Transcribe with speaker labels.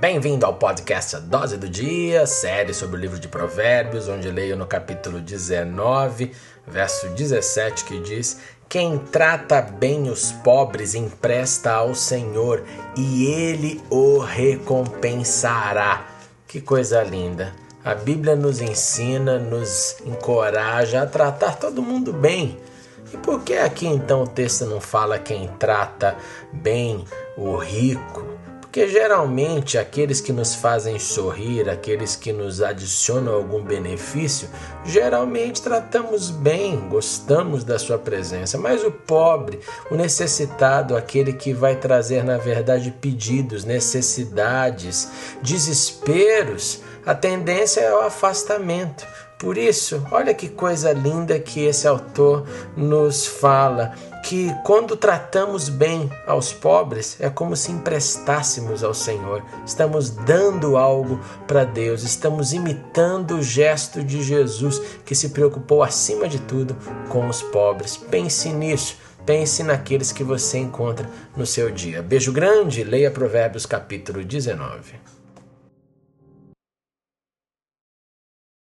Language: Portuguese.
Speaker 1: Bem-vindo ao podcast A Dose do Dia, série sobre o livro de Provérbios, onde leio no capítulo 19, verso 17, que diz: Quem trata bem os pobres empresta ao Senhor e ele o recompensará. Que coisa linda! A Bíblia nos ensina, nos encoraja a tratar todo mundo bem. E por que aqui então o texto não fala quem trata bem o rico? Porque geralmente aqueles que nos fazem sorrir, aqueles que nos adicionam algum benefício, geralmente tratamos bem, gostamos da sua presença. Mas o pobre, o necessitado, aquele que vai trazer na verdade pedidos, necessidades, desesperos, a tendência é o afastamento. Por isso, olha que coisa linda que esse autor nos fala, que quando tratamos bem aos pobres é como se emprestássemos ao Senhor. Estamos dando algo para Deus, estamos imitando o gesto de Jesus que se preocupou acima de tudo com os pobres. Pense nisso. Pense naqueles que você encontra no seu dia. Beijo grande, leia Provérbios capítulo 19.